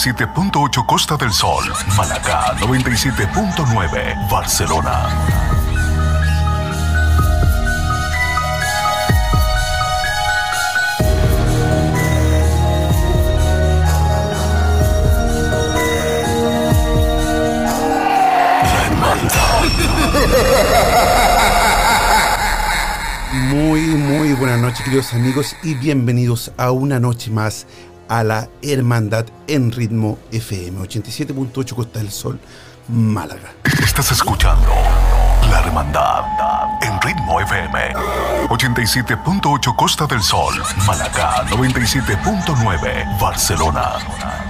87.8 Costa del Sol, Malacá 97.9 Barcelona. Muy, muy buenas noches, queridos amigos, y bienvenidos a una noche más a la Hermandad en Ritmo FM 87.8 Costa del Sol, Málaga. Estás escuchando La Hermandad en Ritmo FM 87.8 Costa del Sol, Malacá 97.9 Barcelona.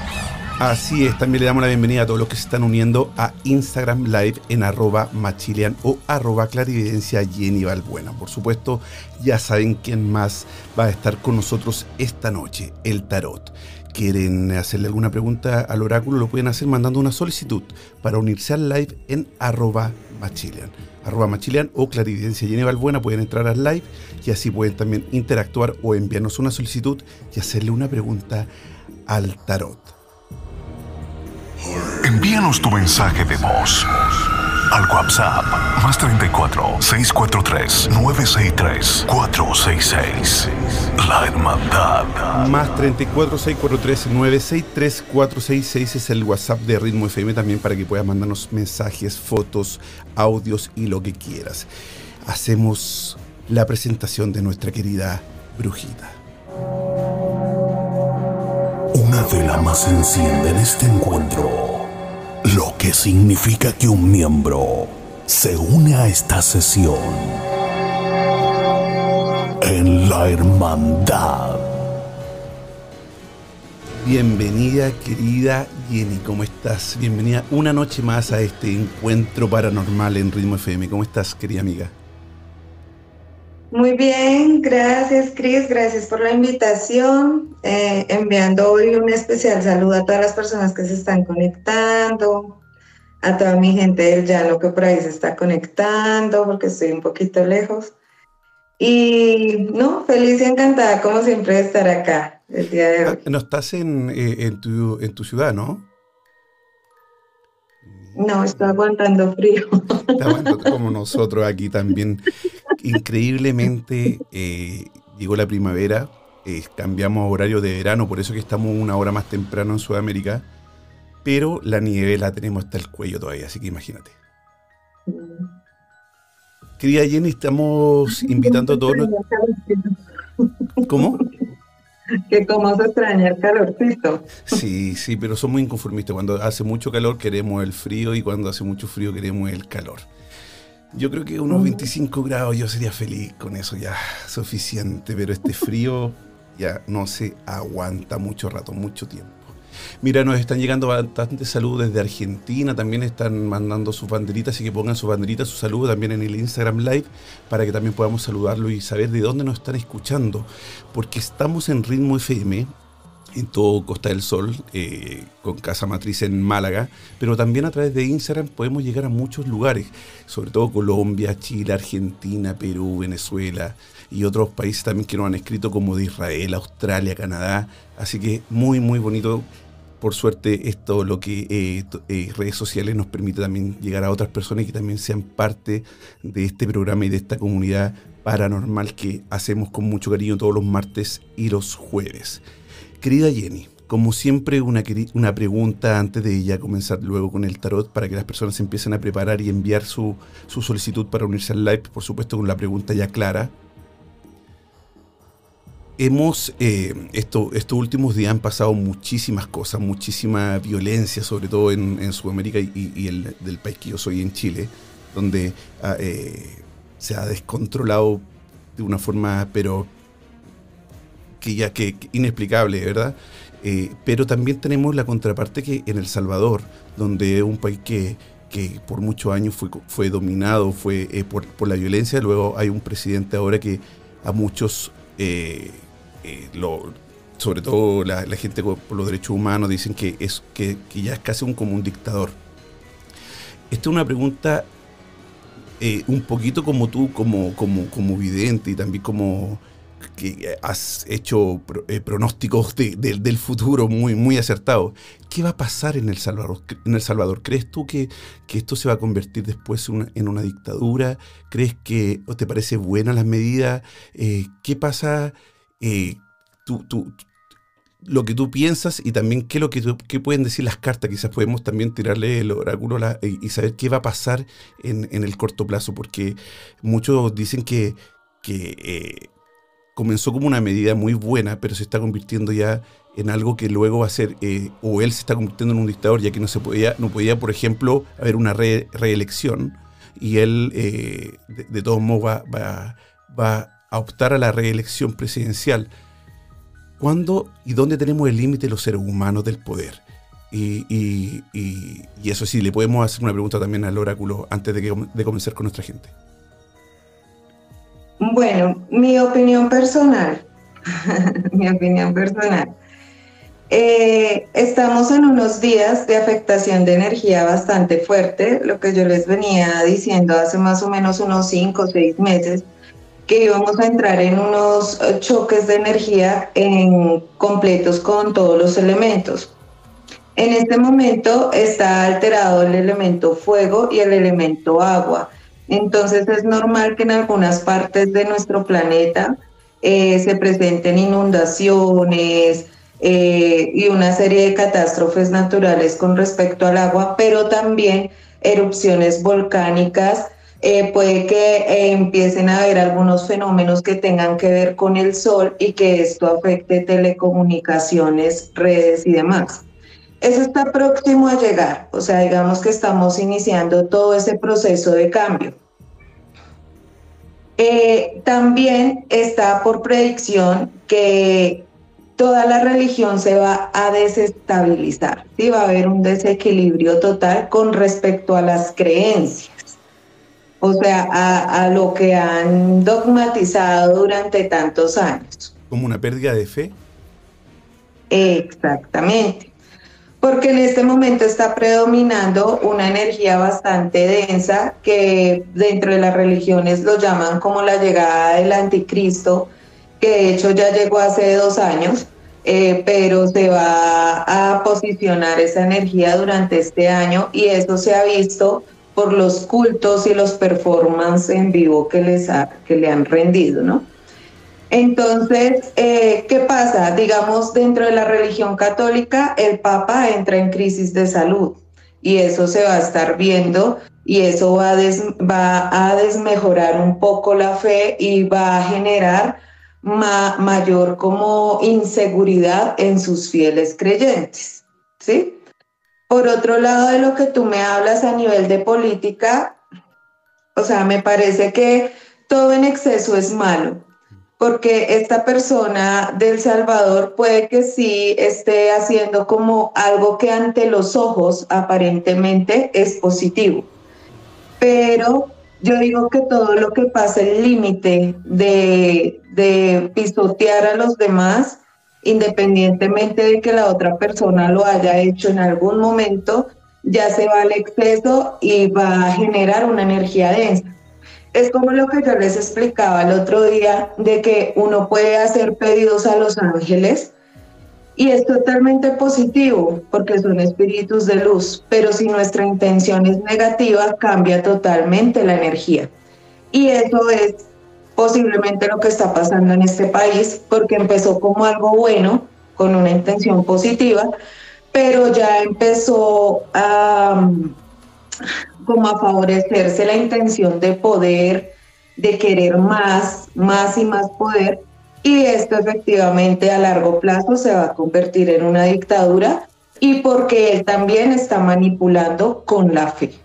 Así es, también le damos la bienvenida a todos los que se están uniendo a Instagram Live en arroba machilian o arroba clarividencia Jenny Valbuena. Por supuesto, ya saben quién más va a estar con nosotros esta noche, el tarot. ¿Quieren hacerle alguna pregunta al oráculo? Lo pueden hacer mandando una solicitud para unirse al live en arroba machilian. Arroba machilian o clarividencia Jenny Valbuena pueden entrar al live y así pueden también interactuar o enviarnos una solicitud y hacerle una pregunta al tarot. Envíanos tu mensaje de voz al WhatsApp más 34 643 963 466. La Hermandad. Más 34 643 963 466 es el WhatsApp de Ritmo FM también para que puedas mandarnos mensajes, fotos, audios y lo que quieras. Hacemos la presentación de nuestra querida brujita. Una vela más se enciende en este encuentro, lo que significa que un miembro se une a esta sesión en la hermandad. Bienvenida querida Jenny, ¿cómo estás? Bienvenida una noche más a este encuentro paranormal en Ritmo FM. ¿Cómo estás, querida amiga? Muy bien, gracias Cris, gracias por la invitación. Eh, enviando hoy un especial saludo a todas las personas que se están conectando, a toda mi gente del llano que por ahí se está conectando, porque estoy un poquito lejos. Y no, feliz y encantada como siempre de estar acá el día de hoy. No estás en, eh, en, tu, en tu ciudad, ¿no? No, estoy aguantando frío. Está aguantando como nosotros aquí también. Increíblemente eh, llegó la primavera, eh, cambiamos horario de verano, por eso que estamos una hora más temprano en Sudamérica, pero la nieve la tenemos hasta el cuello todavía, así que imagínate. Querida Jenny, estamos invitando a todos. los- ¿Cómo? Que como se extraña el calorcito. Sí, sí, pero somos inconformistas. Cuando hace mucho calor queremos el frío y cuando hace mucho frío queremos el calor. Yo creo que unos 25 grados yo sería feliz con eso ya, suficiente, pero este frío ya no se aguanta mucho rato, mucho tiempo. Mira, nos están llegando bastantes saludos desde Argentina, también están mandando sus banderitas, así que pongan sus banderitas, su saludo también en el Instagram Live, para que también podamos saludarlo y saber de dónde nos están escuchando, porque estamos en Ritmo FM, en todo Costa del Sol, eh, con casa matriz en Málaga, pero también a través de Instagram podemos llegar a muchos lugares, sobre todo Colombia, Chile, Argentina, Perú, Venezuela y otros países también que nos han escrito como de Israel, Australia, Canadá, así que muy muy bonito por suerte esto, lo que eh, eh, redes sociales nos permite también llegar a otras personas que también sean parte de este programa y de esta comunidad paranormal que hacemos con mucho cariño todos los martes y los jueves. Querida Jenny, como siempre, una, una pregunta antes de ya comenzar luego con el tarot para que las personas empiecen a preparar y enviar su, su solicitud para unirse al live, por supuesto con la pregunta ya clara. Hemos, eh, esto, estos últimos días han pasado muchísimas cosas, muchísima violencia, sobre todo en, Sudamérica y, el del país que yo soy en Chile, donde ah, eh, se ha descontrolado de una forma, pero que ya que, inexplicable, ¿verdad? Eh, pero también tenemos la contraparte que en El Salvador, donde es un país que, que por muchos años fue, fue dominado fue por, por, la violencia, luego hay un presidente ahora que a muchos eh, sobre todo la, gente por los derechos humanos dicen que, es, que, ya es casi un, como un dictador. Esta es una pregunta eh, un poquito como tú, como, como, como vidente y también como que has hecho eh, pronósticos del futuro muy, muy acertados. ¿Qué va a pasar en El Salvador? En el Salvador? ¿Crees tú que, que esto se va a convertir después en una, dictadura? ¿Crees que te parece buena las medidas? ¿Qué pasa? Eh, lo que tú piensas y también qué, lo que, pueden decir las cartas. Quizás podemos también tirarle el oráculo y, saber qué va a pasar en, el corto plazo, porque muchos dicen que, eh, comenzó como una medida muy buena, pero se está convirtiendo ya en algo que luego va a ser, eh, o él se está convirtiendo en un dictador, ya que no se podía, no podía por ejemplo, haber una reelección, y él de, todos modos va, va, va a optar a la reelección presidencial. ¿Cuándo y dónde tenemos el límite de los seres humanos del poder? Y, eso sí, le podemos hacer una pregunta también al oráculo antes de, que, de comenzar con nuestra gente. Bueno, mi opinión personal, mi opinión personal. Eh, estamos en unos días de afectación de energía bastante fuerte, lo que yo les venía diciendo hace más o menos unos cinco o seis meses que íbamos a entrar en unos eh, choques de energía en, completos con todos los elementos. En este momento está alterado el elemento fuego y el elemento agua. Entonces es normal que en algunas partes de nuestro planeta eh, se presenten inundaciones eh, y una serie de catástrofes naturales con respecto al agua, pero también erupciones volcánicas eh, puede que empiecen a haber algunos fenómenos que tengan que ver con el sol y que esto afecte telecomunicaciones, redes y demás. Eso está próximo a llegar, o sea, digamos que estamos iniciando todo ese proceso de cambio. Eh, también está por predicción que toda la religión se va a desestabilizar, ¿sí? va a haber un desequilibrio total con respecto a las creencias o sea, a, lo que han dogmatizado durante tantos años. ¿Como una pérdida de fe? Exactamente, porque en este momento está predominando una energía bastante densa que dentro de las religiones lo llaman como la llegada del anticristo, que de hecho ya llegó hace dos años. Eh, pero se va a posicionar esa energía durante este año y eso se ha visto por los cultos y los performances en vivo que, les que le han rendido, ¿no? Entonces, eh, ¿qué pasa? Digamos, dentro de la religión católica, el Papa entra en crisis de salud y eso se va a estar viendo y eso va a, va a desmejorar un poco la fe y va a generar mayor como inseguridad en sus fieles creyentes, ¿sí? Por otro lado de lo que tú me hablas a nivel de política, o sea, me parece que todo en exceso es malo, porque esta persona del Salvador puede que sí esté haciendo como algo que ante los ojos aparentemente es positivo, pero yo digo que todo lo que pasa el límite de, pisotear a los demás, independientemente de que la otra persona lo haya hecho en algún momento, ya se va al exceso y va a generar una energía densa. Es como lo que yo les explicaba el otro día, de que uno puede hacer pedidos a los ángeles Y es totalmente positivo porque son espíritus de luz, pero si nuestra intención es negativa, cambia totalmente la energía. Y eso es posiblemente lo que está pasando en este país, porque empezó como algo bueno, con una intención positiva, pero ya empezó a como a favorecerse la intención de poder, de querer más, más y más poder, y esto efectivamente a largo plazo se va a convertir en una dictadura y porque él también está manipulando con la fe.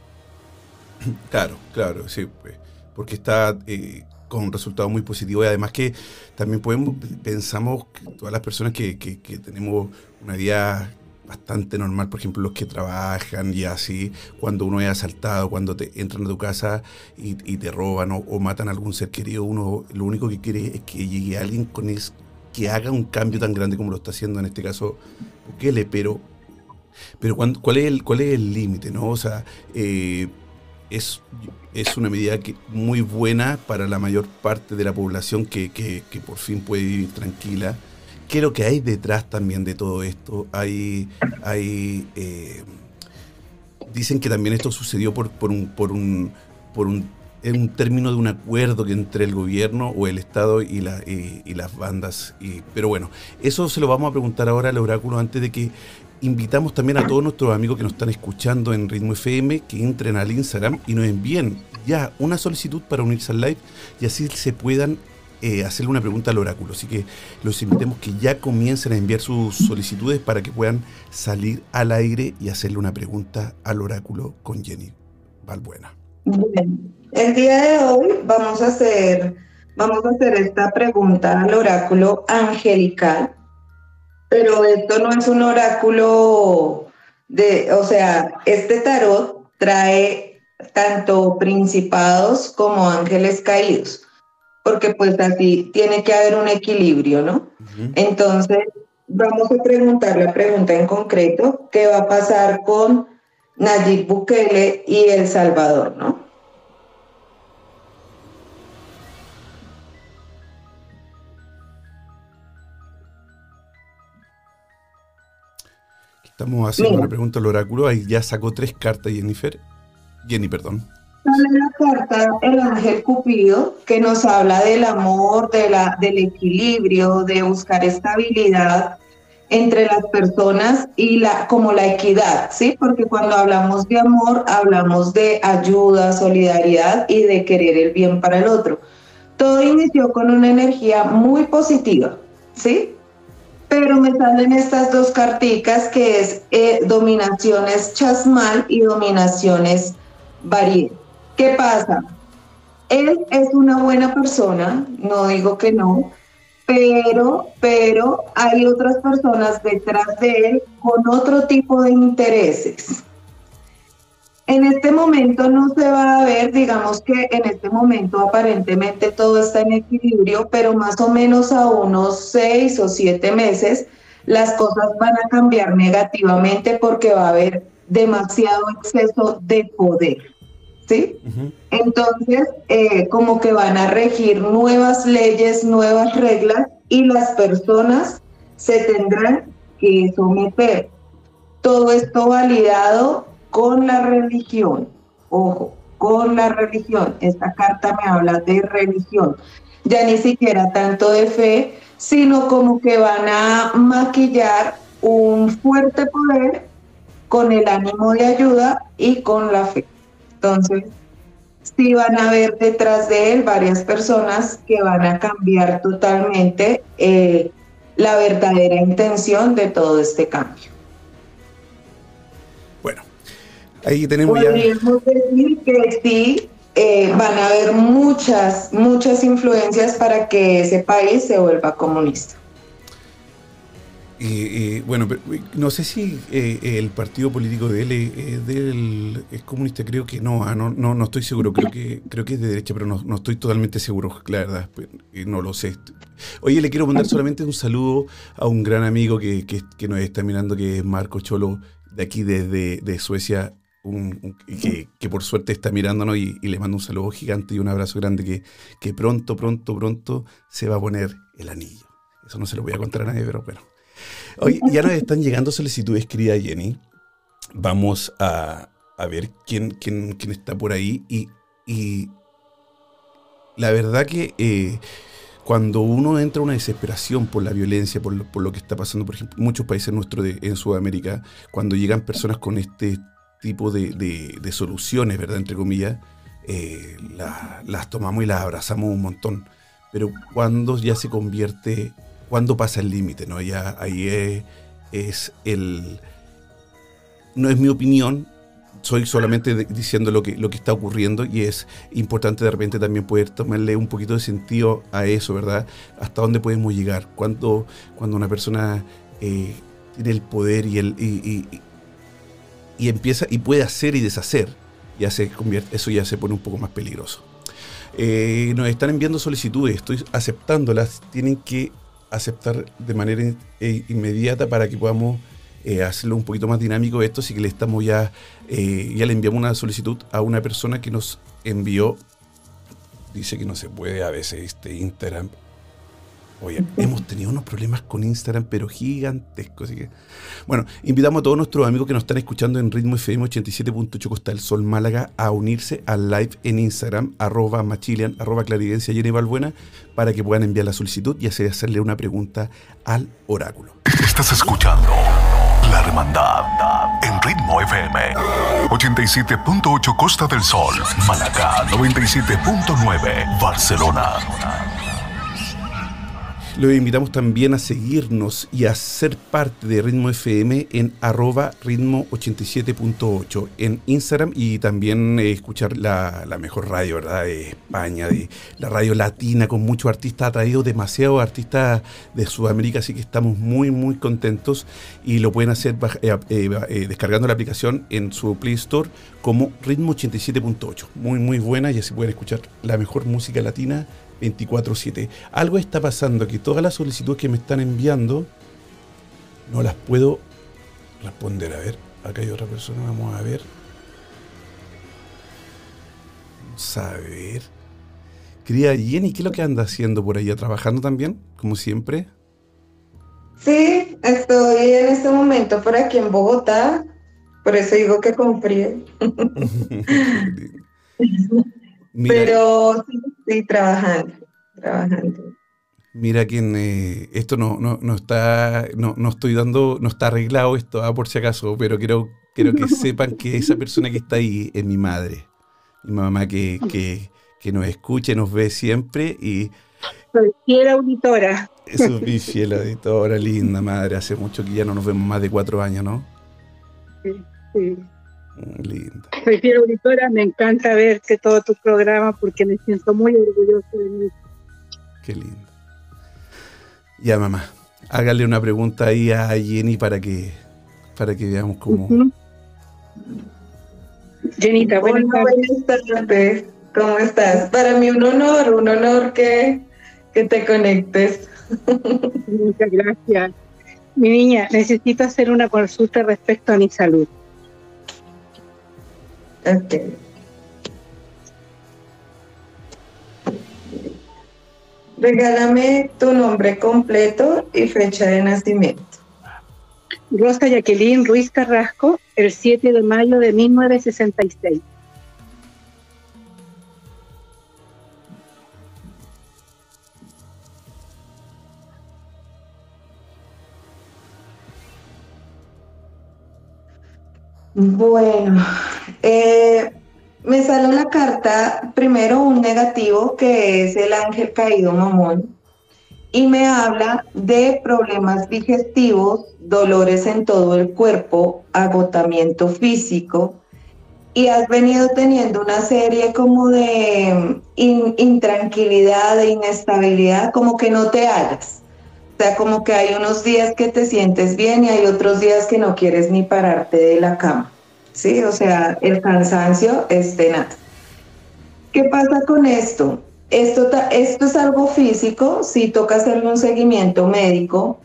Claro, claro, sí, pues, porque está eh, con un resultado muy positivo y además que también podemos, pensamos que todas las personas que, que, que tenemos una vida bastante normal, por ejemplo, los que trabajan y así, cuando uno es asaltado, cuando te entran a tu casa y, te roban o, matan a algún ser querido, uno lo único que quiere es que llegue alguien con es, que haga un cambio tan grande como lo está haciendo en este caso Bukele, pero, pero ¿cuál es el cuál es el límite? ¿no? O sea, eh, es, es una medida que, muy buena para la mayor parte de la población que, que, que por fin puede vivir tranquila qué lo que hay detrás también de todo esto. Hay, hay eh, dicen que también esto sucedió por, por un, por un, por un, un término de un acuerdo que entre el gobierno o el Estado y, la, y, las bandas. Pero bueno, eso se lo vamos a preguntar ahora al oráculo antes de que invitamos también a todos nuestros amigos que nos están escuchando en Ritmo FM que entren al Instagram y nos envíen ya una solicitud para unirse al live y así se puedan eh, hacerle una pregunta al oráculo. Así que los invitemos que ya comiencen a enviar sus solicitudes para que puedan salir al aire y hacerle una pregunta al oráculo con Jenny Valbuena. El día de hoy vamos a hacer, vamos a hacer esta pregunta al oráculo angelical, pero esto no es un oráculo de, o sea, este tarot trae tanto principados como ángeles caídos porque pues así tiene que haber un equilibrio, ¿no? Entonces, vamos a preguntar la pregunta en concreto, ¿qué va a pasar con Nayib Bukele y El Salvador, ¿no? Estamos haciendo la pregunta al oráculo, ahí ya sacó tres cartas Jennifer. Jenny, perdón sale la carta el ángel Cupido que nos habla del amor, de la, del equilibrio, de buscar estabilidad entre las personas y la como la equidad, ¿sí? Porque cuando hablamos de amor, hablamos de ayuda, solidaridad y de querer el bien para el otro. Todo inició con una energía muy positiva, ¿sí? Pero me salen estas dos carticas que es eh, dominaciones chasmal y dominaciones varías. ¿Qué pasa? Él es una buena persona, no digo que no, pero, pero hay otras personas detrás de él con otro tipo de intereses. En este momento no se va a ver, digamos que en este momento aparentemente todo está en equilibrio, pero más o menos a unos seis o siete meses las cosas van a cambiar negativamente porque va a haber demasiado exceso de poder. ¿Sí? Entonces, eh, como que van a regir nuevas leyes, nuevas reglas y las personas se tendrán que someter. Todo esto validado con la religión. Ojo, con la religión. Esta carta me habla de religión. Ya ni siquiera tanto de fe, sino como que van a maquillar un fuerte poder con el ánimo de ayuda y con la fe. Entonces, sí van a ver detrás de él varias personas que van a cambiar totalmente eh, la verdadera intención de todo este cambio. Bueno, ahí tenemos Podríamos decir que sí, eh, van a haber muchas, muchas influencias para que ese país se vuelva comunista. Bueno, no sé si eh, el partido político de él, eh, es comunista, creo que ah, no, no, no, estoy seguro, creo que, creo que es de derecha, pero no, estoy totalmente seguro, la verdad, pues, no lo sé. Oye, le quiero mandar solamente un saludo a un gran amigo que, nos está mirando, que es Marco Cholo, de aquí desde de Suecia, que, por suerte está mirándonos y, le mando un saludo gigante y un abrazo grande, que, que pronto, pronto, pronto se va a poner el anillo. Eso no se lo voy a contar a nadie, pero bueno Oye, ya nos están llegando solicitudes, querida Jenny. Vamos a, ver quién, quién, quién, está por ahí. Y, y la verdad que eh, cuando uno entra en una desesperación por la violencia, por lo, que está pasando, por ejemplo, en muchos países nuestros en Sudamérica, cuando llegan personas con este tipo de, soluciones, ¿verdad? Entre comillas, eh, las tomamos y las abrazamos un montón. Pero cuando ya se convierte, cuando pasa el límite, ¿no? Ya ahí es, es el... No es mi opinión, soy solamente diciendo lo que, lo que está ocurriendo y es importante de repente también poder tomarle un poquito de sentido a eso, ¿verdad? Hasta dónde podemos llegar, cuando, cuando una persona eh, tiene el poder y, el, y, y, empieza y puede hacer y deshacer, ya se convierte, eso ya se pone un poco más peligroso. Eh, nos están enviando solicitudes, estoy aceptándolas, tienen que aceptar de manera eh, inmediata para que podamos eh, hacerlo un poquito más dinámico esto, así que le estamos ya, eh, ya le enviamos una solicitud a una persona que nos envió, dice que no se puede a veces este Instagram. Oye, hemos tenido unos problemas con Instagram, pero gigantescos. Así que, bueno, invitamos a todos nuestros amigos que nos están escuchando en Ritmo FM 87.8 Costa del Sol Málaga a unirse al live en Instagram, arroba machilian, arroba claridencia Jenny Balbuena, para que puedan enviar la solicitud y hacerle una pregunta al oráculo. Estás escuchando la Hermandad en Ritmo FM 87.8 Costa del Sol, Malacá 97.9 Barcelona. Los invitamos también a seguirnos y a ser parte de Ritmo FM en arroba ritmo 87.8 en Instagram y también eh, escuchar la, mejor radio ¿verdad? de España, de la radio latina con muchos artistas. Ha traído demasiados artistas de Sudamérica, así que estamos muy, muy contentos y lo pueden hacer eh, eh, descargando la aplicación en su Play Store como Ritmo 87.8. Muy, muy buena y así pueden escuchar la mejor música latina 24/7. Algo está pasando que todas las solicitudes que me están enviando no las puedo responder. A ver, acá hay otra persona, vamos a ver. Vamos a ver. Querida Jenny, ¿qué es lo que anda haciendo por allá? ¿Trabajando también, como siempre? Sí, estoy en este momento por aquí en Bogotá, por eso digo que con frío. Pero sí, estoy trabajando, trabajando. Mira quien eh, esto no, no, no está, no, no, estoy dando, no está arreglado esto, ah, por si acaso, pero quiero, quiero que sepan que esa persona que está ahí es mi madre, mi mamá que, que, que nos escucha, nos ve siempre y soy fiel auditora. Es mi fiel auditora, linda madre. Hace mucho que ya no nos vemos más de cuatro años, ¿no? Sí, sí. Linda. Soy fiel auditora, me encanta verte todo tu programa porque me siento muy orgulloso de mí. Qué lindo. Ya, mamá, hágale una pregunta ahí a Jenny para que, para que veamos cómo. Jenita, buenas, tardes. ¿Cómo estás? Para mí un honor, un honor que, que te conectes. Muchas gracias. Mi niña, necesito hacer una consulta respecto a mi salud. Regálame tu nombre completo y fecha de nacimiento. Rosa Jacqueline Ruiz Carrasco, el 7 de mayo de 1966. Bueno, eh, me sale la carta, primero un negativo que es el ángel caído mamón y me habla de problemas digestivos, dolores en todo el cuerpo, agotamiento físico y has venido teniendo una serie como de intranquilidad, de inestabilidad, como que no te hallas. O sea, como que hay unos días que te sientes bien y hay otros días que no quieres ni pararte de la cama. ¿Sí? O sea, el cansancio es tenaz. ¿Qué pasa con esto? Esto, esto es algo físico, sí toca hacerle un seguimiento médico,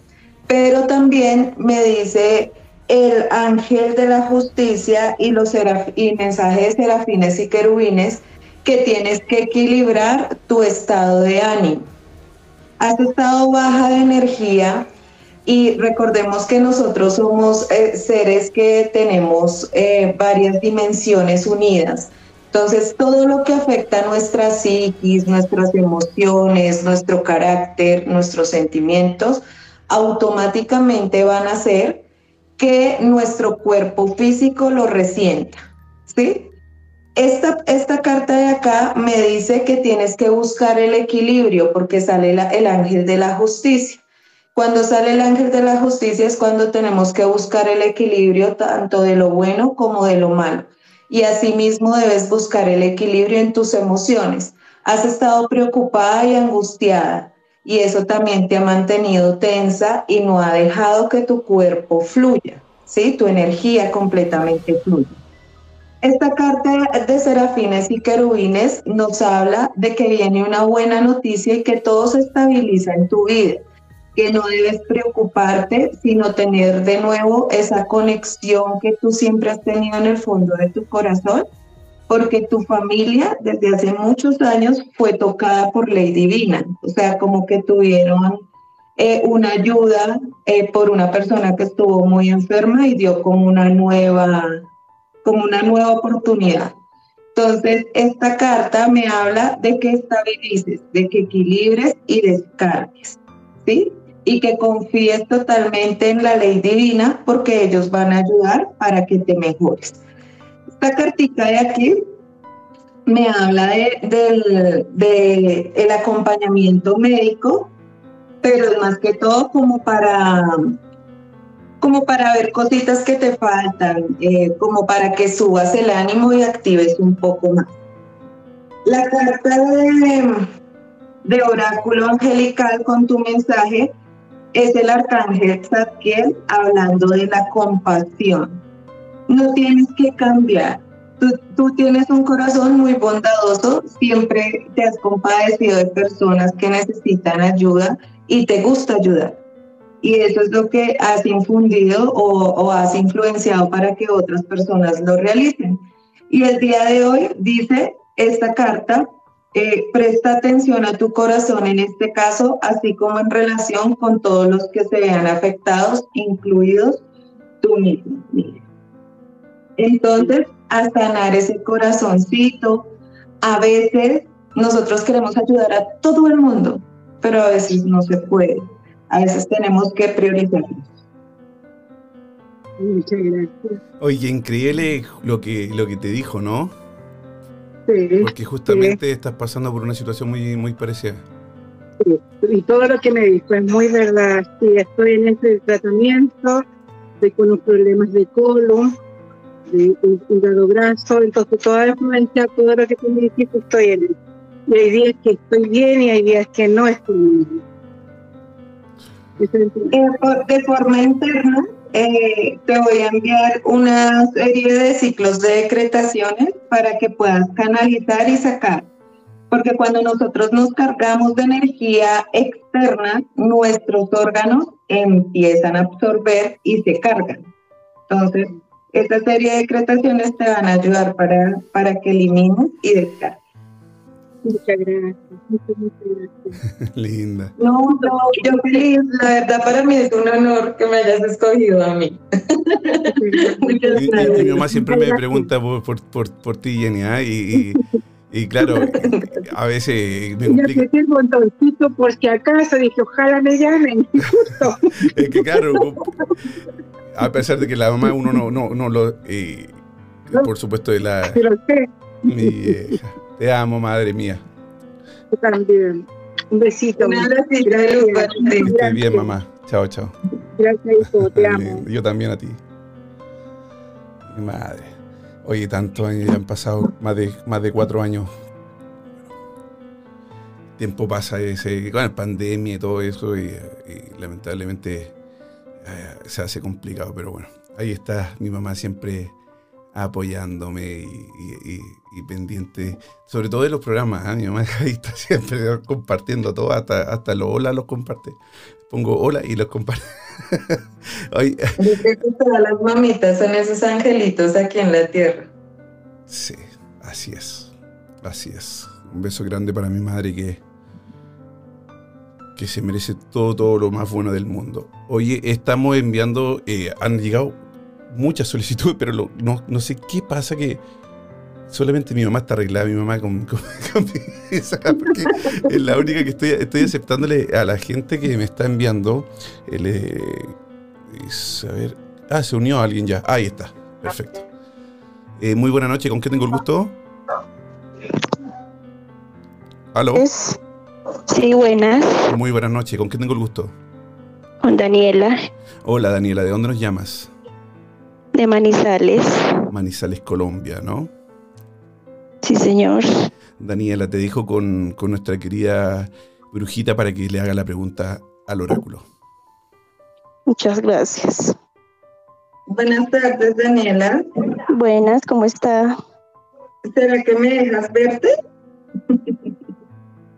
pero también me dice el ángel de la justicia y los y mensajes serafines y querubines que tienes que equilibrar tu estado de ánimo has estado baja de energía, Y recordemos que nosotros somos eh, seres que tenemos eh, varias dimensiones unidas. Entonces, todo lo que afecta a nuestra psiquis, nuestras emociones, nuestro carácter, nuestros sentimientos, automáticamente van a hacer que nuestro cuerpo físico lo resienta. ¿Sí? Esta, esta carta de acá me dice que tienes que buscar el equilibrio porque sale el ángel de la justicia. Cuando sale el ángel de la justicia es cuando tenemos que buscar el equilibrio tanto de lo bueno como de lo malo. Y asimismo debes buscar el equilibrio en tus emociones. Has estado preocupada y angustiada y eso también te ha mantenido tensa y no ha dejado que tu cuerpo fluya, ¿sí? Tu energía completamente fluya. Esta carta de serafines y querubines nos habla de que viene una buena noticia y que todo se estabiliza en tu vida, que no debes preocuparte, sino tener de nuevo esa conexión que tú siempre has tenido en el fondo de tu corazón, porque tu familia desde hace muchos años fue tocada por ley divina, o sea, como que tuvieron eh, una ayuda eh, por una persona que estuvo muy enferma y dio como una nueva como una nueva oportunidad. Entonces, esta carta me habla de que estabilices, de que equilibres y descargues, ¿sí? Y que confíes totalmente en la ley divina porque ellos van a ayudar para que te mejores. Esta cartita de aquí me habla de, del de el acompañamiento médico, pero más que todo como para como para ver cositas que te faltan, eh, como para que subas el ánimo y actives un poco más. La carta de, oráculo angelical con tu mensaje es el arcángel Zadkiel hablando de la compasión. No tienes que cambiar. Tú, tienes un corazón muy bondadoso, siempre te has compadecido de personas que necesitan ayuda y te gusta ayudar y eso es lo que has infundido o, has influenciado para que otras personas lo realicen. Y el día de hoy dice esta carta, eh, presta atención a tu corazón en este caso, así como en relación con todos los que se vean afectados, incluidos tú mismo. Entonces, a sanar ese corazoncito, a veces nosotros queremos ayudar a todo el mundo, pero a veces no se puede a veces tenemos que priorizarnos. Muchas gracias. Oye, increíble lo que, lo que te dijo, ¿no? Sí. Porque justamente estás pasando por una situación muy, muy parecida. Sí, y todo lo que me dijo es muy verdad. Sí, estoy en este tratamiento, estoy con los problemas de colon, de, hígado graso, entonces toda la influencia, todo lo que tú me dijiste, estoy en él. Y hay días que estoy bien y hay días que no estoy bien. Eh, de forma interna, eh, te voy a enviar una serie de ciclos de decretaciones para que puedas canalizar y sacar. Porque cuando nosotros nos cargamos de energía externa, nuestros órganos empiezan a absorber y se cargan. Entonces, esta serie de decretaciones te van a ayudar para, para que elimines y descargues. Muchas gracias, muchas, gracias. Linda. No, no, yo feliz. La verdad, para mí es un honor que me hayas escogido a mí. Muchas gracias. Mi, mamá siempre me pregunta por, por, por, ti, Jenny, ¿ah? y, y, claro, a veces me complica. Yo un montoncito por si acaso, dije, ojalá me llamen. es que claro, a pesar de que la mamá uno no, no, no lo... Eh, por supuesto, de la... Pero qué. Mi, eh, te amo, madre mía. Yo también. Un besito. Un besito de bien, mamá. Chao, chao. Gracias, hijo. Te amo. Yo también a ti. Madre. Oye, tantos años ya han pasado, más de, más de cuatro años. Tiempo pasa ese, con la pandemia y todo eso, y, lamentablemente eh, se hace complicado, pero bueno, ahí está mi mamá siempre apoyándome y, pendiente, sobre todo de los programas. ¿eh? Mi mamá está siempre compartiendo todo, hasta, hasta los hola los comparte. Pongo hola y los comparte. las mamitas son esos angelitos aquí en la tierra. Sí, así es. Así es. Un beso grande para mi madre que, que se merece todo, todo lo más bueno del mundo. Oye, estamos enviando, eh, han llegado muchas solicitudes, pero lo- no, no sé qué pasa que solamente mi mamá está arreglada, mi mamá con, con- con mi- esa, porque es la única que estoy, estoy aceptándole a la gente que me está enviando. El, eh, es- a ver, ah, se unió alguien ya, ahí está, perfecto. Eh, muy buena noche, ¿con qué tengo el gusto? ¿Aló? Sí, buenas, Muy buenas noches, ¿con qué tengo el gusto? con Daniela Hola Daniela, ¿de dónde nos llamas? de Manizales. Manizales, Colombia, ¿no? Sí, señor. Daniela, te dejo con, con nuestra querida brujita para que le haga la pregunta al oráculo. Muchas gracias. Buenas tardes, Daniela. Buenas, ¿cómo está? ¿Será que me dejas verte?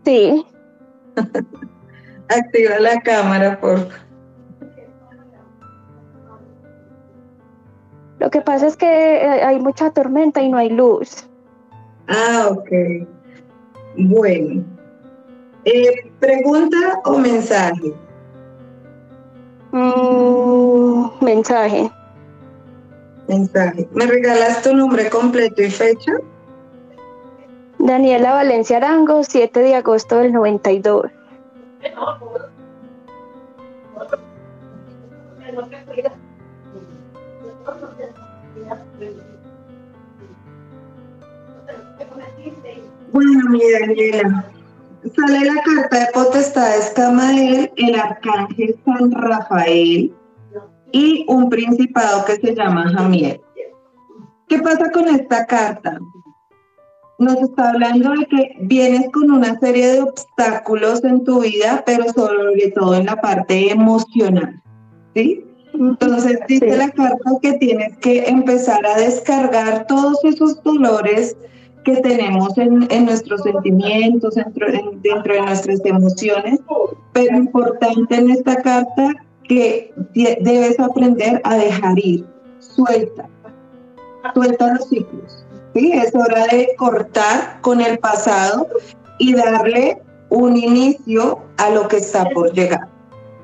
Sí, Activa la cámara, por favor. lo que pasa es que eh, hay mucha tormenta y no hay luz. Ah, ok. Bueno. Eh, ¿Pregunta o mensaje? Mm, mensaje. Mensaje. ¿Me regalas tu nombre completo y fecha? Daniela Valencia Arango, 7 de agosto del 92. Bueno, mi Daniela, sale la carta de potestades Camael, el arcángel San Rafael y un principado que se llama Jamiel. ¿Qué pasa con esta carta? Nos está hablando de que vienes con una serie de obstáculos en tu vida, pero sobre todo en la parte emocional, ¿sí? Entonces dice Sí. la carta que tienes que empezar a descargar todos esos dolores que tenemos en, en nuestros sentimientos, dentro, en- dentro de nuestras emociones, pero importante en esta carta que de- debes aprender a dejar ir, suelta, suelta los ciclos. ¿sí? Es hora de cortar con el pasado y darle un inicio a lo que está por llegar.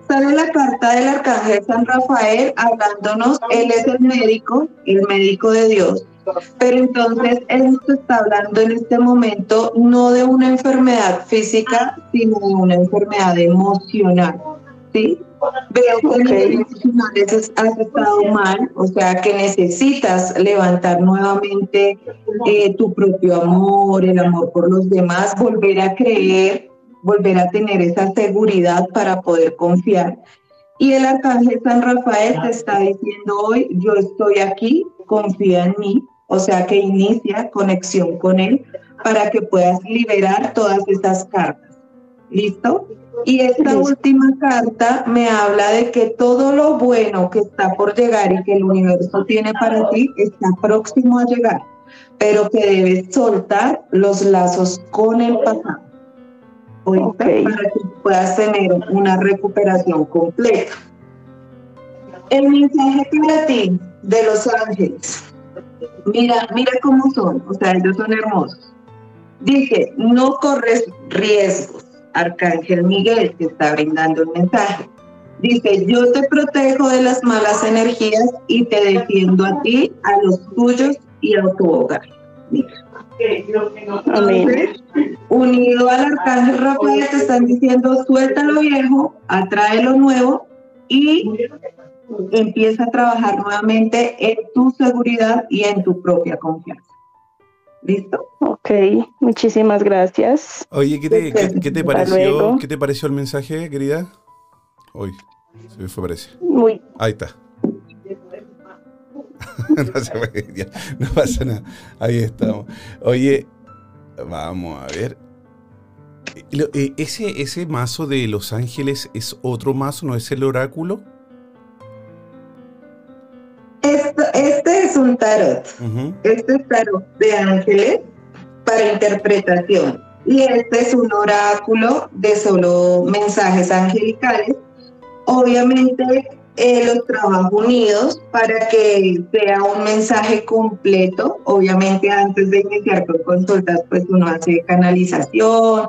Sale la carta del arcángel San Rafael hablándonos, él es el médico, el médico de Dios, pero entonces él nos está hablando en este momento no de una enfermedad física, sino de una enfermedad emocional, ¿sí? Veo que Ok. a nivel emocional es- has estado mal, o sea que necesitas levantar nuevamente eh, tu propio amor, el amor por los demás, volver a creer, volver a tener esa seguridad para poder confiar. Y el arcángel San Rafael te está diciendo hoy, yo estoy aquí, confía en mí, o sea que inicia conexión con él para que puedas liberar todas esas cartas. ¿Listo? Y esta Listo. última carta me habla de que todo lo bueno que está por llegar y que el universo tiene para ti está próximo a llegar, pero que debes soltar los lazos con el pasado. Para que puedas tener una recuperación completa. El mensaje para ti de los ángeles. Mira, mira cómo son, o sea, ellos son hermosos. Dice, no corres riesgos. Arcángel Miguel te está brindando el mensaje. Dice, yo te protejo de las malas energías y te defiendo a ti, a los tuyos y a tu hogar. Mira. Amén. Unido al arcángel Rafael, te están diciendo, suelta lo viejo, atrae lo nuevo y empieza a trabajar nuevamente en tu seguridad y en tu propia confianza. ¿Listo? Ok, muchísimas gracias. Oye, ¿qué te, qué- qué te pareció? ¿Qué te pareció el mensaje, querida? Hoy se me fue, parece. Muy, Ahí está. no, se fue, ya, no pasa nada. Ahí estamos. Oye, vamos a ver. Eh, ¿Ese, ¿Ese mazo de Los Ángeles es otro mazo, no es el oráculo? Esto- este es un tarot. Este es tarot de ángeles para interpretación. Y este es un oráculo de solo mensajes angelicales. Obviamente eh, los trabajo unidos para que sea un mensaje completo. Obviamente antes de iniciar con consultas, pues uno hace canalización,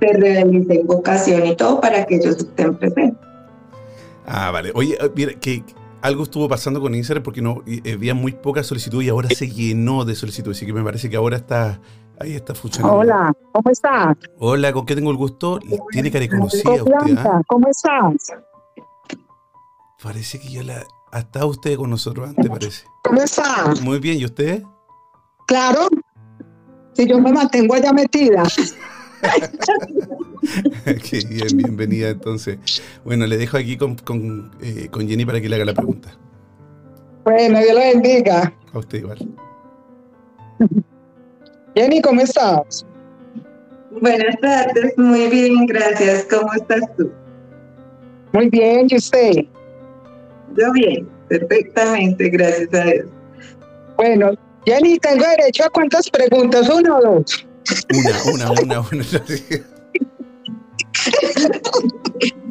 se realice invocación y todo para que ellos estén presentes. Ah, vale. Oye, eh, mira, que algo estuvo pasando con Instagram porque no eh, había muy poca solicitud y ahora se llenó de solicitud, así que me parece que ahora está ahí está funcionando. Hola, ¿cómo estás? Hola, ¿con qué tengo el gusto? Tiene cara conocida usted, Blanca, ¿cómo estás? Parece que ya la ha estado usted con nosotros antes, parece. ¿Cómo estás? Muy bien, ¿y usted? Claro. Si yo me mantengo allá metida. Qué bien, bienvenida entonces. Bueno, le dejo aquí con, con, eh, con Jenny para que le haga la pregunta. Bueno, Dios la bendiga. A usted igual. Jenny, ¿cómo estás? Buenas tardes, muy bien, gracias. ¿Cómo estás tú? Muy bien, ¿y usted? Yo bien, perfectamente, gracias a Dios. Bueno, Jenny, ¿tengo derecho a cuántas preguntas? ¿Una o dos? Una, una, una, una.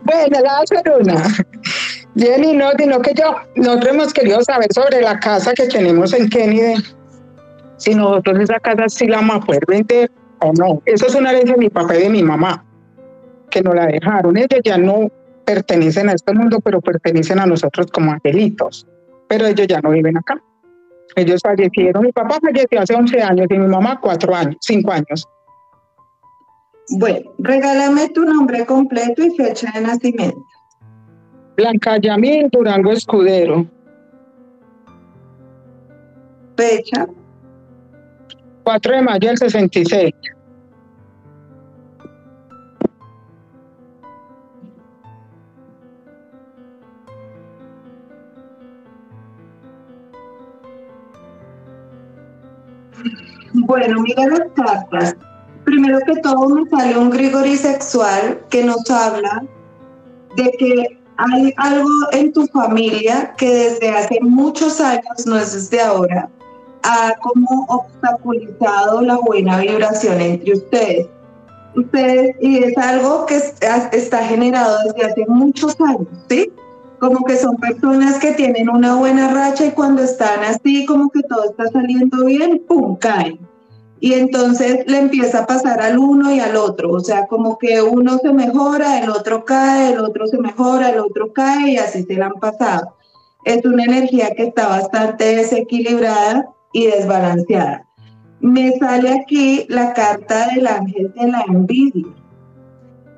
bueno, la voy a hacer una. Jenny, no, sino que yo, nosotros hemos querido saber sobre la casa que tenemos en Kennedy. Si nosotros esa casa sí la vamos a poder vender o no. Eso es una herencia de mi papá y de mi mamá, que nos la dejaron. Ellos ya no pertenecen a este mundo, pero pertenecen a nosotros como angelitos. Pero ellos ya no viven acá. Ellos fallecieron. Mi papá falleció hace 11 años y mi mamá 4 años, 5 años. Bueno, regálame tu nombre completo y fecha de nacimiento. Blanca Yamil Durango Escudero. Fecha. 4 de mayo del 66. Bueno, mira las cartas. Primero que todo me sale un Grigori sexual que nos habla de que hay algo en tu familia que desde hace muchos años, no es desde ahora, ha como obstaculizado la buena vibración entre ustedes. Ustedes, y es algo que está generado desde hace muchos años, ¿sí? Como que son personas que tienen una buena racha y cuando están así, como que todo está saliendo bien, ¡pum! caen. Y entonces le empieza a pasar al uno y al otro, o sea, como que uno se mejora, el otro cae, el otro se mejora, el otro cae y así se la han pasado. Es una energía que está bastante desequilibrada y desbalanceada. Me sale aquí la carta del ángel de la envidia.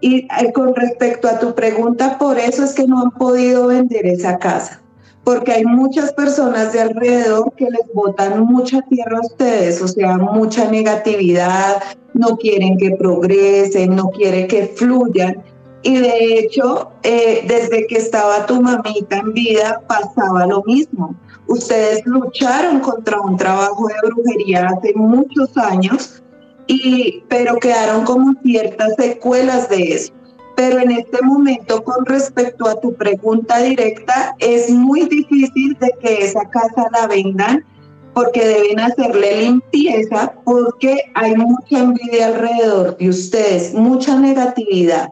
Y eh, con respecto a tu pregunta, por eso es que no han podido vender esa casa, porque hay muchas personas de alrededor que les botan mucha tierra a ustedes, o sea, mucha negatividad, no quieren que progresen, no quieren que fluyan. Y de hecho, eh, desde que estaba tu mamita en vida, pasaba lo mismo. Ustedes lucharon contra un trabajo de brujería hace muchos años, y, pero quedaron como ciertas secuelas de eso. Pero en este momento, con respecto a tu pregunta directa, es muy difícil de que esa casa la vendan porque deben hacerle limpieza, porque hay mucha envidia alrededor de ustedes, mucha negatividad.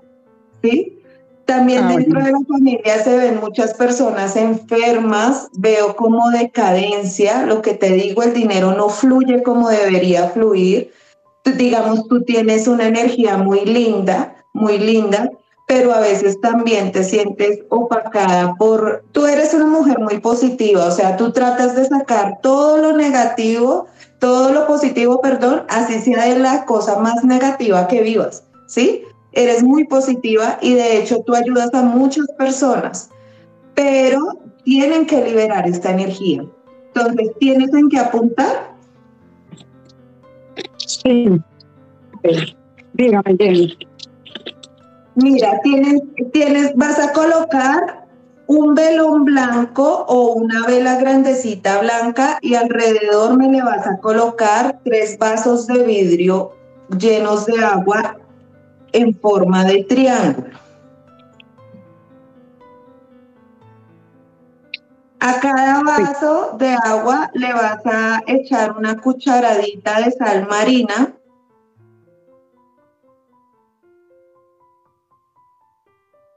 ¿sí? También Ah, dentro de la familia se ven muchas personas enfermas, veo como decadencia, lo que te digo, el dinero no fluye como debería fluir. Digamos, tú tienes una energía muy linda, muy linda, pero a veces también te sientes opacada por, tú eres una mujer muy positiva, o sea, tú tratas de sacar todo lo negativo, todo lo positivo, perdón, así sea de la cosa más negativa que vivas, ¿sí? Eres muy positiva y de hecho tú ayudas a muchas personas, pero tienen que liberar esta energía. Entonces, ¿tienes en qué apuntar? Sí. Dígame, Jenny. Mira, tienes, tienes, vas a colocar un velón blanco o una vela grandecita blanca y alrededor me le vas a colocar tres vasos de vidrio llenos de agua en forma de triángulo. A cada vaso de agua le vas a echar una cucharadita de sal marina.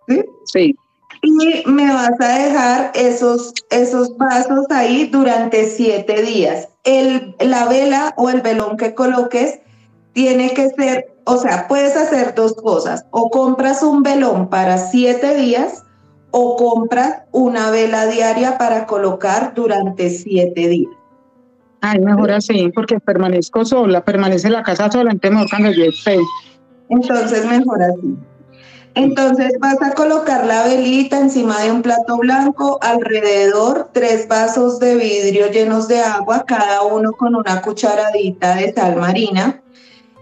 ¿sí? Sí. Y me vas a dejar esos, esos vasos ahí durante siete días. El, la vela o el velón que coloques tiene que ser o sea, puedes hacer dos cosas. O compras un velón para siete días o compras una vela diaria para colocar durante siete días. Ay, mejor así, porque permanezco sola, permanece en la casa sola, entonces mejor cuando yo esté. Entonces, mejor así. Entonces vas a colocar la velita encima de un plato blanco, alrededor tres vasos de vidrio llenos de agua, cada uno con una cucharadita de sal marina.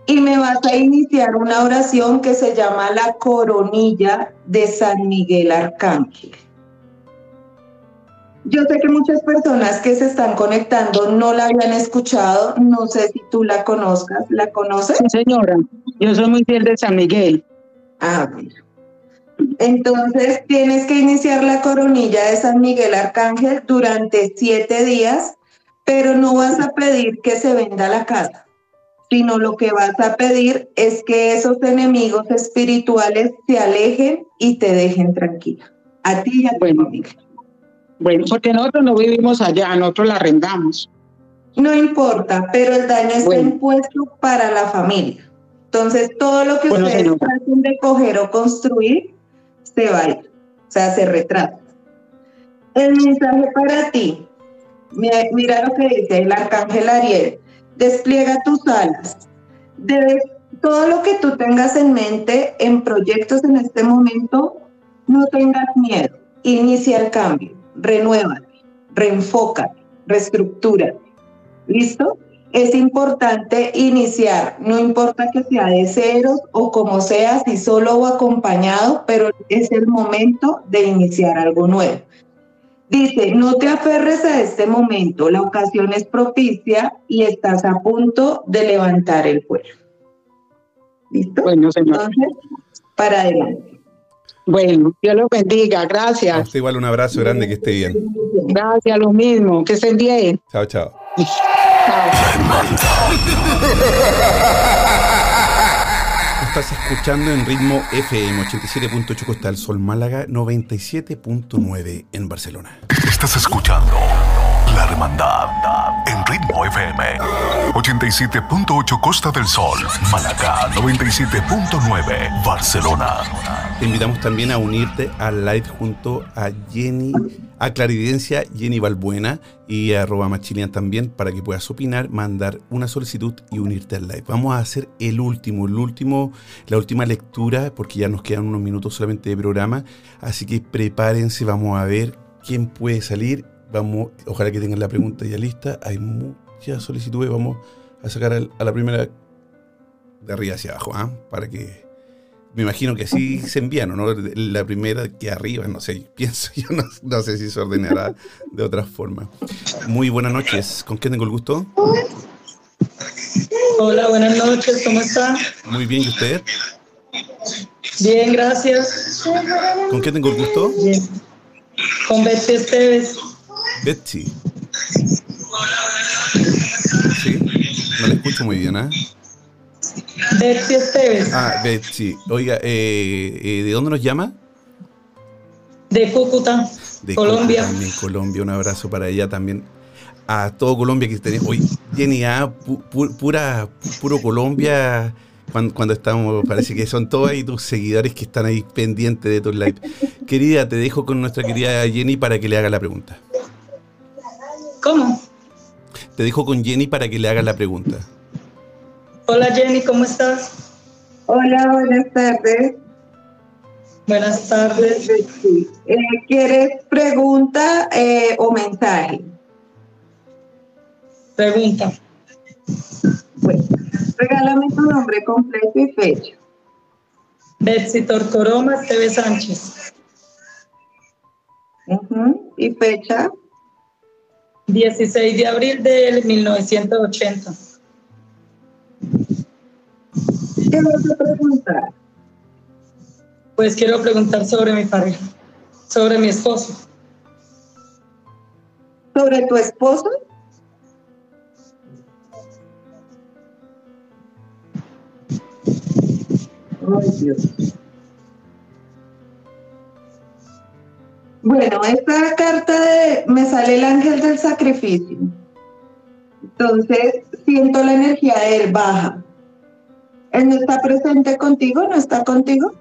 Y me vas a iniciar una oración que se llama la coronilla de San Miguel Arcángel. Yo sé que muchas personas que se están conectando no la habían escuchado, no sé si tú la conozcas, ¿la conoces? Sí, señora, yo soy muy fiel de San Miguel. Ah, bueno. Entonces tienes que iniciar la coronilla de San Miguel Arcángel durante siete días, pero no vas a pedir que se venda la casa, sino lo que vas a pedir es que esos enemigos espirituales se alejen y te dejen tranquila. A ti y a tu Bueno. familia. Bueno, porque nosotros no vivimos allá, nosotros la arrendamos. No importa, pero el daño está Bueno. impuesto para la familia. Entonces, todo lo que Bueno, ustedes señora. traten de coger o construir, se va a ir. O sea, se retrata. El mensaje para ti. Mira, mira lo que dice el arcángel Ariel. Despliega tus alas. Debes, todo lo que tú tengas en mente en proyectos en este momento, no tengas miedo. Inicia el cambio. Renuévate. Reenfócate. Reestructúrate. ¿Listo? Es importante iniciar, no importa que sea de ceros o como sea, si solo o acompañado, pero es el momento de iniciar algo nuevo. Dice, no te aferres a este momento, la ocasión es propicia y estás a punto de levantar el vuelo. ¿Listo? Bueno, señor. Entonces, para adelante. Bueno, Dios los bendiga, gracias. usted igual un abrazo grande, que esté bien. Gracias, lo mismo, que estén bien. Chao, chao. Estás escuchando en ritmo FM 87.8 Costa del Sol Málaga, 97.9 en Barcelona. Estás escuchando La Hermandad en Ritmo FM 87.8 Costa del Sol, Málaga 97.9 Barcelona. Te invitamos también a unirte al live junto a Jenny, a Claridencia, Jenny Balbuena y a arroba Machilian también para que puedas opinar, mandar una solicitud y unirte al live. Vamos a hacer el último, el último, la última lectura porque ya nos quedan unos minutos solamente de programa, así que prepárense, vamos a ver quién puede salir. Vamos, ojalá que tengan la pregunta ya lista. Hay muchas solicitudes, vamos a sacar a la primera de arriba hacia abajo, ¿ah? para que me imagino que así se envían, ¿no? La primera que arriba, no sé, pienso yo, no, no sé si se ordenará de otra forma. Muy buenas noches, ¿con quién tengo el gusto? Hola, buenas noches, ¿cómo está? Muy bien, ¿y usted? Bien, gracias. ¿Con quién tengo el gusto? Bien. Con Betsy Esteves. Betsy. ¿Sí? No le escucho muy bien, ¿ah? Betsy Esteves, Ah, Betsy. Oiga, eh, eh, ¿de dónde nos llama? de Cúcuta, De Colombia. Cúcuta, También Colombia, un abrazo para ella también. A todo Colombia que tenemos. Hoy, Jenny, ah, pu- pu- pura, puro Colombia. Cuando, cuando estamos, parece que son todos ahí tus seguidores que están ahí pendientes de tus live. Querida, te dejo con nuestra querida Jenny para que le haga la pregunta. ¿Cómo? Te dejo con Jenny para que le haga la pregunta. Hola Jenny, ¿cómo estás? Hola, buenas tardes. Buenas tardes. Sí. Eh, ¿Quieres pregunta eh, o mensaje? Pregunta. Bueno, regálame tu nombre completo y fecha. Betsy Torcoroma Esteves Sánchez, Ujú, ¿Y fecha? 16 de abril del 1980. ¿Qué vas a preguntar? Pues quiero preguntar sobre mi pareja, sobre mi esposo. ¿Sobre tu esposo? Ay, Dios. Bueno, esta carta de me sale el ángel del sacrificio. Entonces, siento la energía de él baja. ¿Él no está presente contigo? ¿No está contigo?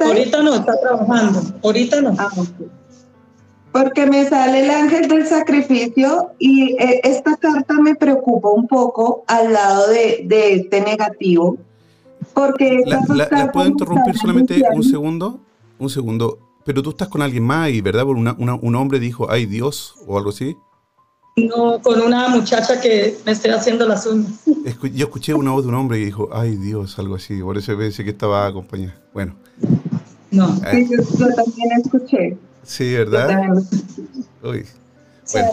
Ahorita no, está trabajando. Ahorita no. Ah. Porque me sale el ángel del sacrificio y eh, esta carta me preocupa un poco al lado de, de este negativo. Porque La, estas dos la- ¿la cartas puedo interrumpir solamente un segundo? Un segundo. Pero tú estás con alguien más y, ¿verdad? Por una- una- un hombre dijo, ay Dios, o algo así. No, con una muchacha que me estoy haciendo las uñas. Escu- yo escuché una voz de un hombre y dijo, ay Dios, algo así. Por eso pensé que estaba acompañada. Bueno, No. Sí, yo, yo también escuché. sí, ¿verdad? Uy. Bueno,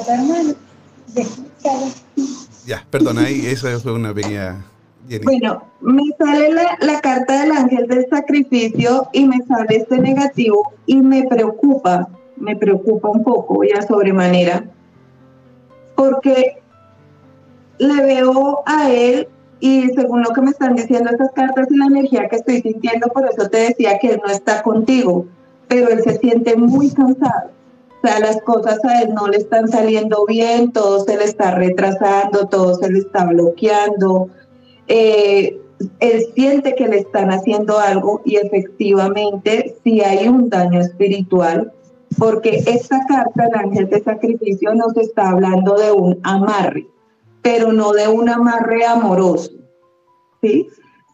ya, perdón, ahí esa fue una pequeña... Bueno, me sale la, la carta del ángel del sacrificio y me sale este negativo y me preocupa, me preocupa un poco y a sobremanera, porque le veo a él y según lo que me están diciendo estas cartas y la energía que estoy sintiendo, por eso te decía que él no está contigo, pero él se siente muy cansado. O sea, las cosas a él no le están saliendo bien, todo se le está retrasando, todo se le está bloqueando eh, él siente que le están haciendo algo y efectivamente sí hay un daño espiritual, porque esta carta, el ángel de sacrificio, nos está hablando de un amarre, pero no de un amarre amoroso, ¿sí?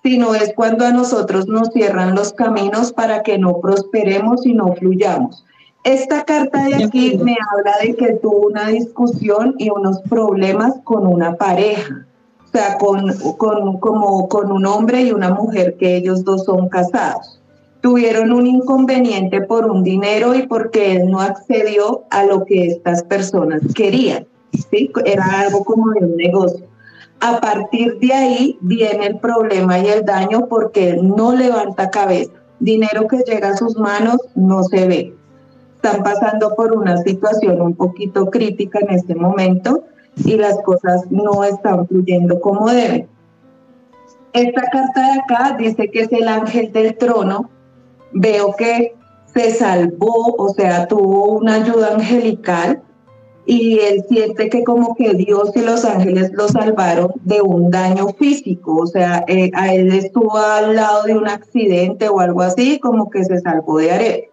Sino es cuando a nosotros nos cierran los caminos para que no prosperemos y no fluyamos. Esta carta de aquí me habla de que tuvo una discusión y unos problemas con una pareja o sea, con, con, como con un hombre y una mujer que ellos dos son casados. Tuvieron un inconveniente por un dinero y porque él no accedió a lo que estas personas querían. ¿sí? Era algo como de un negocio. A partir de ahí viene el problema y el daño porque él no levanta cabeza. Dinero que llega a sus manos no se ve. Están pasando por una situación un poquito crítica en este momento y las cosas no están fluyendo como deben. Esta carta de acá dice que es el ángel del trono. Veo que se salvó, o sea, tuvo una ayuda angelical y él siente que como que Dios y los ángeles lo salvaron de un daño físico, o sea, eh, a él estuvo al lado de un accidente o algo así, como que se salvó de arena.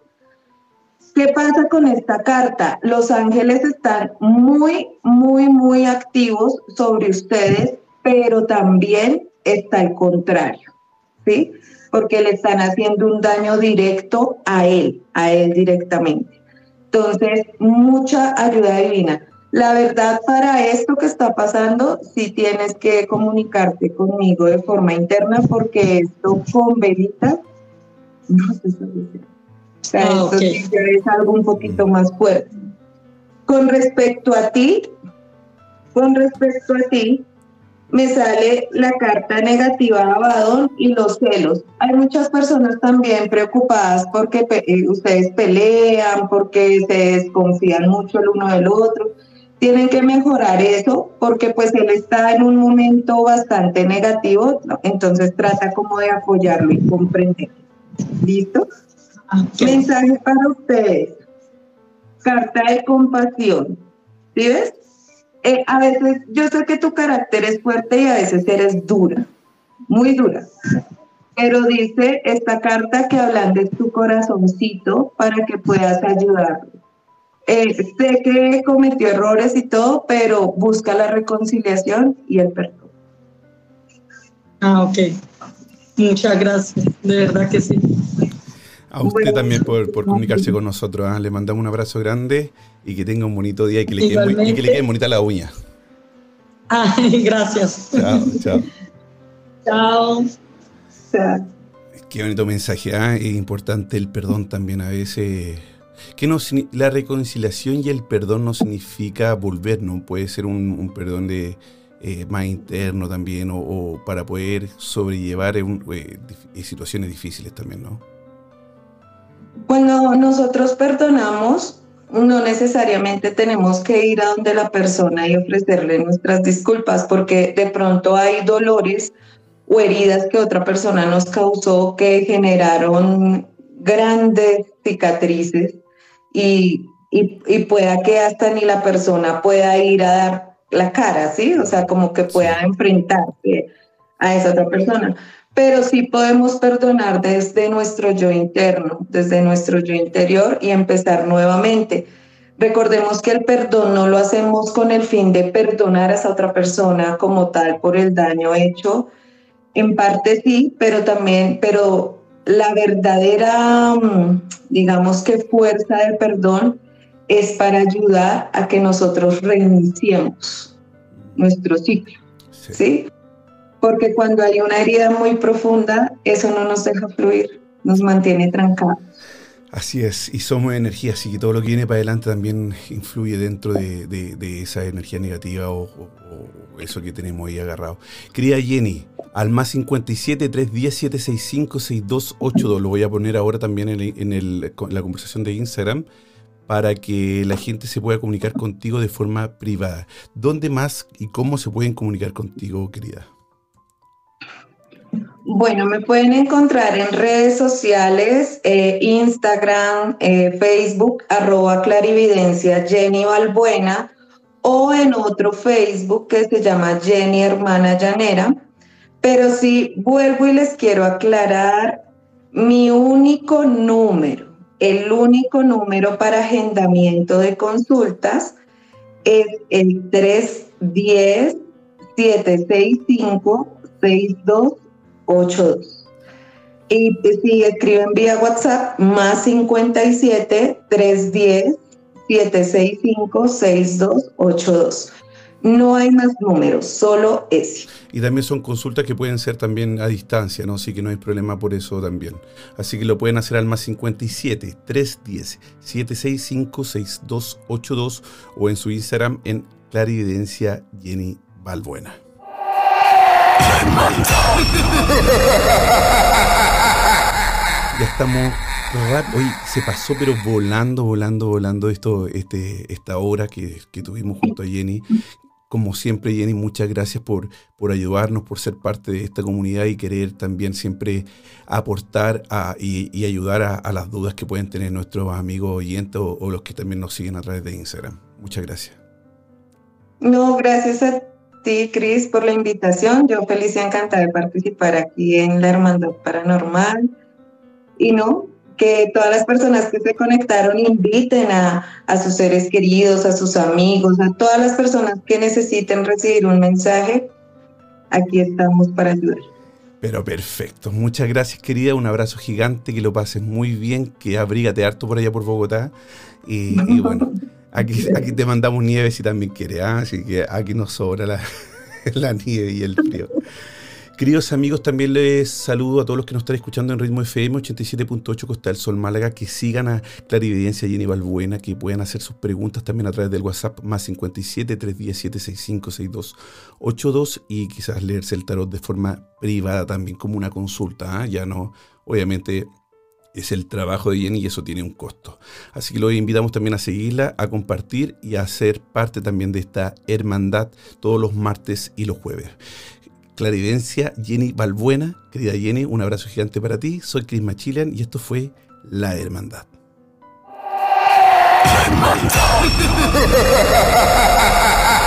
¿Qué pasa con esta carta? Los ángeles están muy, muy, muy activos sobre ustedes, pero también está el contrario, ¿sí? Porque le están haciendo un daño directo a él, a él directamente. Entonces, mucha ayuda divina. La verdad, para esto que está pasando, sí tienes que comunicarte conmigo de forma interna, porque esto con velitas no se soluciona. Sea, Ah, esto sí es algo un poquito más fuerte. Con respecto a ti, con respecto a ti, me sale la carta negativa de Abadón y los celos. Hay muchas personas también preocupadas porque pe- eh, ustedes pelean, porque se desconfían mucho el uno del otro. Tienen que mejorar eso porque pues él está en un momento bastante negativo, ¿no? entonces trata como de apoyarlo y comprender. ¿Listo? Mensaje para ustedes. Carta de compasión. ¿Sí ves? Eh, a veces, yo sé que tu carácter es fuerte y a veces eres dura, muy dura. Pero dice esta carta que ablandes tu corazoncito para que puedas ayudarlo. Eh, sé que cometió errores y todo, pero busca la reconciliación y el perdón. Ah, ok. Muchas gracias. De verdad que sí. A usted también por, por comunicarse con nosotros. ¿ah? Le mandamos un abrazo grande y que tenga un bonito día y que le, quede, muy- y que le Igualmente. quede bonita la uña. Ay, gracias. Chao, chao. Chao. Qué bonito mensaje. ¿ah? Es importante el perdón también a veces. Que no, la reconciliación y el perdón no significa volver, ¿no? Puede ser un, un perdón de eh, más interno también o, o para poder sobrellevar un- eh, dif- situaciones difíciles también, ¿no? Cuando nosotros perdonamos, no necesariamente tenemos que ir a donde la persona y ofrecerle nuestras disculpas, porque de pronto hay dolores o heridas que otra persona nos causó que generaron grandes cicatrices y, y, y pueda que hasta ni la persona pueda ir a dar la cara, ¿sí? O sea, como que pueda enfrentarse a esa otra persona. Pero sí podemos perdonar desde nuestro yo interno, desde nuestro yo interior y empezar nuevamente. Recordemos que el perdón no lo hacemos con el fin de perdonar a esa otra persona como tal por el daño hecho. En parte sí, pero también, pero la verdadera, mm, digamos que fuerza del perdón es para ayudar a que nosotros reiniciemos nuestro ciclo. ¿sí? Porque cuando hay una herida muy profunda, eso no nos deja fluir, nos mantiene trancados. Así es, y somos energía, así que todo lo que viene para adelante también influye dentro de, esa energía negativa o, eso que tenemos ahí agarrado. Querida Jenny, al más 57 310 765 6282, lo voy a poner ahora también en, en la conversación de Instagram para que la gente se pueda comunicar contigo de forma privada. ¿Dónde más y cómo se pueden comunicar contigo, querida? Bueno, me pueden encontrar en redes sociales, eh, Instagram, eh, Facebook, arroba clarividencia Jenny Valbuena, o en otro Facebook que se llama Jenny Hermana Llanera. Pero sí, vuelvo y les quiero aclarar, mi único número el único número para agendamiento de consultas es el 310-765-6282. Y si escriben vía WhatsApp, más 57 310 765 6282. No hay más números, solo ese. Y también son consultas que pueden ser también a distancia, ¿no? Así que no hay problema por eso también. Así que lo pueden hacer al más 57 310 765 6282 o en su Instagram en Clarividencia Jenny Balbuena. Ya estamos Hoy se pasó, pero volando, volando, volando esto, este, esta hora que, que, tuvimos junto a Jenny. Como siempre, Jenny, muchas gracias por, por ayudarnos, por ser parte de esta comunidad y querer también siempre aportar y, ayudar a, las dudas que pueden tener nuestros amigos oyentes o, los que también nos siguen a través de Instagram. Muchas gracias. No, gracias a ti, Cris, por la invitación. Yo feliz y encantada de participar aquí en la Hermandad Paranormal. Y no, que todas las personas que se conectaron inviten a, sus seres queridos, a sus amigos, a todas las personas que necesiten recibir un mensaje. Aquí estamos para ayudar. Pero perfecto. Muchas gracias, querida. Un abrazo gigante. Que lo pases muy bien. Que abrígate harto por allá por Bogotá. Y, bueno, aquí, aquí te mandamos nieve si también quieres. ¿ah? Así que aquí nos sobra la, la nieve y el frío. Queridos amigos, también les saludo a todos los que nos están escuchando en Ritmo FM 87.8 Costa del Sol Málaga, que sigan a Clarividencia Jenny Balbuena, que puedan hacer sus preguntas también a través del WhatsApp más 57 317 6282 y quizás leerse el tarot de forma privada también, como una consulta. ¿ah? Ya no, obviamente es el trabajo de Jenny y eso tiene un costo. Así que los invitamos también a seguirla, a compartir y a ser parte también de esta hermandad todos los martes y los jueves. Claridencia, Jenny Balbuena. Querida Jenny, un abrazo gigante para ti. Soy Chris Machilian y esto fue La Hermandad. La Hermandad.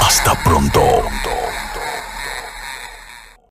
Hasta pronto.